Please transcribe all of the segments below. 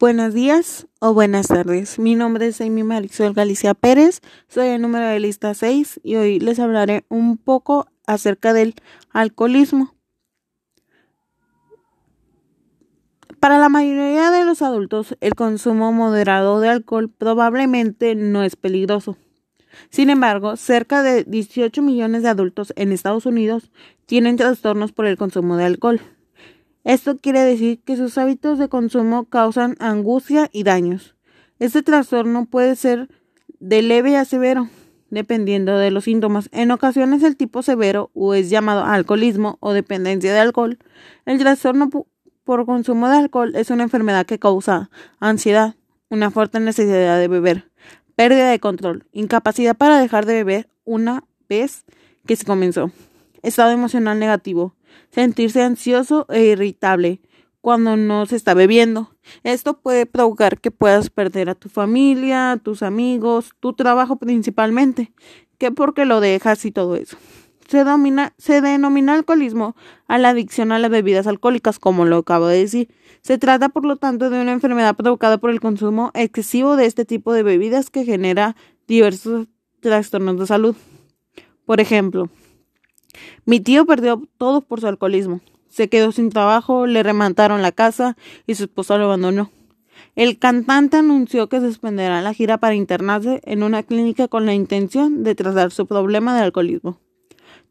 Buenos días o buenas tardes. Mi nombre es Amy Marisol Galicia Pérez, soy el número de lista 6 y hoy les hablaré un poco acerca del alcoholismo. Para la mayoría de los adultos, el consumo moderado de alcohol probablemente no es peligroso. Sin embargo, cerca de 18 millones de adultos en Estados Unidos tienen trastornos por el consumo de alcohol. Esto quiere decir que sus hábitos de consumo causan angustia y daños. Este trastorno puede ser de leve a severo, dependiendo de los síntomas. En ocasiones el tipo severo o es llamado alcoholismo o dependencia de alcohol. El trastorno por consumo de alcohol es una enfermedad que causa ansiedad, una fuerte necesidad de beber, pérdida de control, incapacidad para dejar de beber una vez que se comenzó, estado emocional negativo, sentirse ansioso e irritable cuando no se está bebiendo. Esto puede provocar que puedas perder a tu familia, a tus amigos, tu trabajo principalmente, que porque lo dejas y todo eso. Se, se denomina alcoholismo a la adicción a las bebidas alcohólicas, como lo acabo de decir. Se trata, por lo tanto, de una enfermedad provocada por el consumo excesivo de este tipo de bebidas que genera diversos trastornos de salud. Por ejemplo, mi tío perdió todo por su alcoholismo. Se quedó sin trabajo, le remataron la casa y su esposa lo abandonó. El cantante anunció que suspenderá la gira para internarse en una clínica con la intención de tratar su problema de alcoholismo.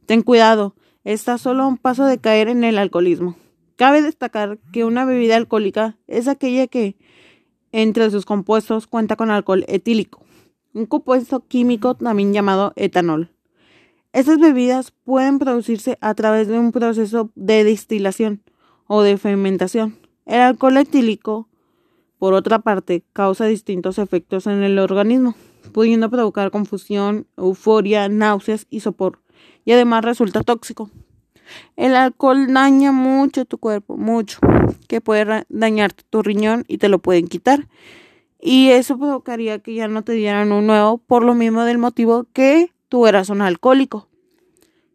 Ten cuidado, está solo a un paso de caer en el alcoholismo. Cabe destacar que una bebida alcohólica es aquella que, entre sus compuestos, cuenta con alcohol etílico, un compuesto químico también llamado etanol. Estas bebidas pueden producirse a través de un proceso de destilación o de fermentación. El alcohol etílico, por otra parte, causa distintos efectos en el organismo, pudiendo provocar confusión, euforia, náuseas y sopor, y además resulta tóxico. El alcohol daña mucho tu cuerpo, mucho, que puede dañar tu riñón y te lo pueden quitar. Y eso provocaría que ya no te dieran un nuevo por lo mismo del motivo que tú eras un alcohólico.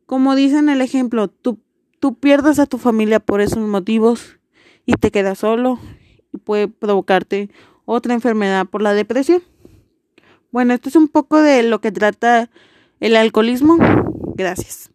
Como dice en el ejemplo, tú, tú pierdes a tu familia por esos motivos y te quedas solo y puede provocarte otra enfermedad por la depresión. Bueno, esto es un poco de lo que trata el alcoholismo. Gracias.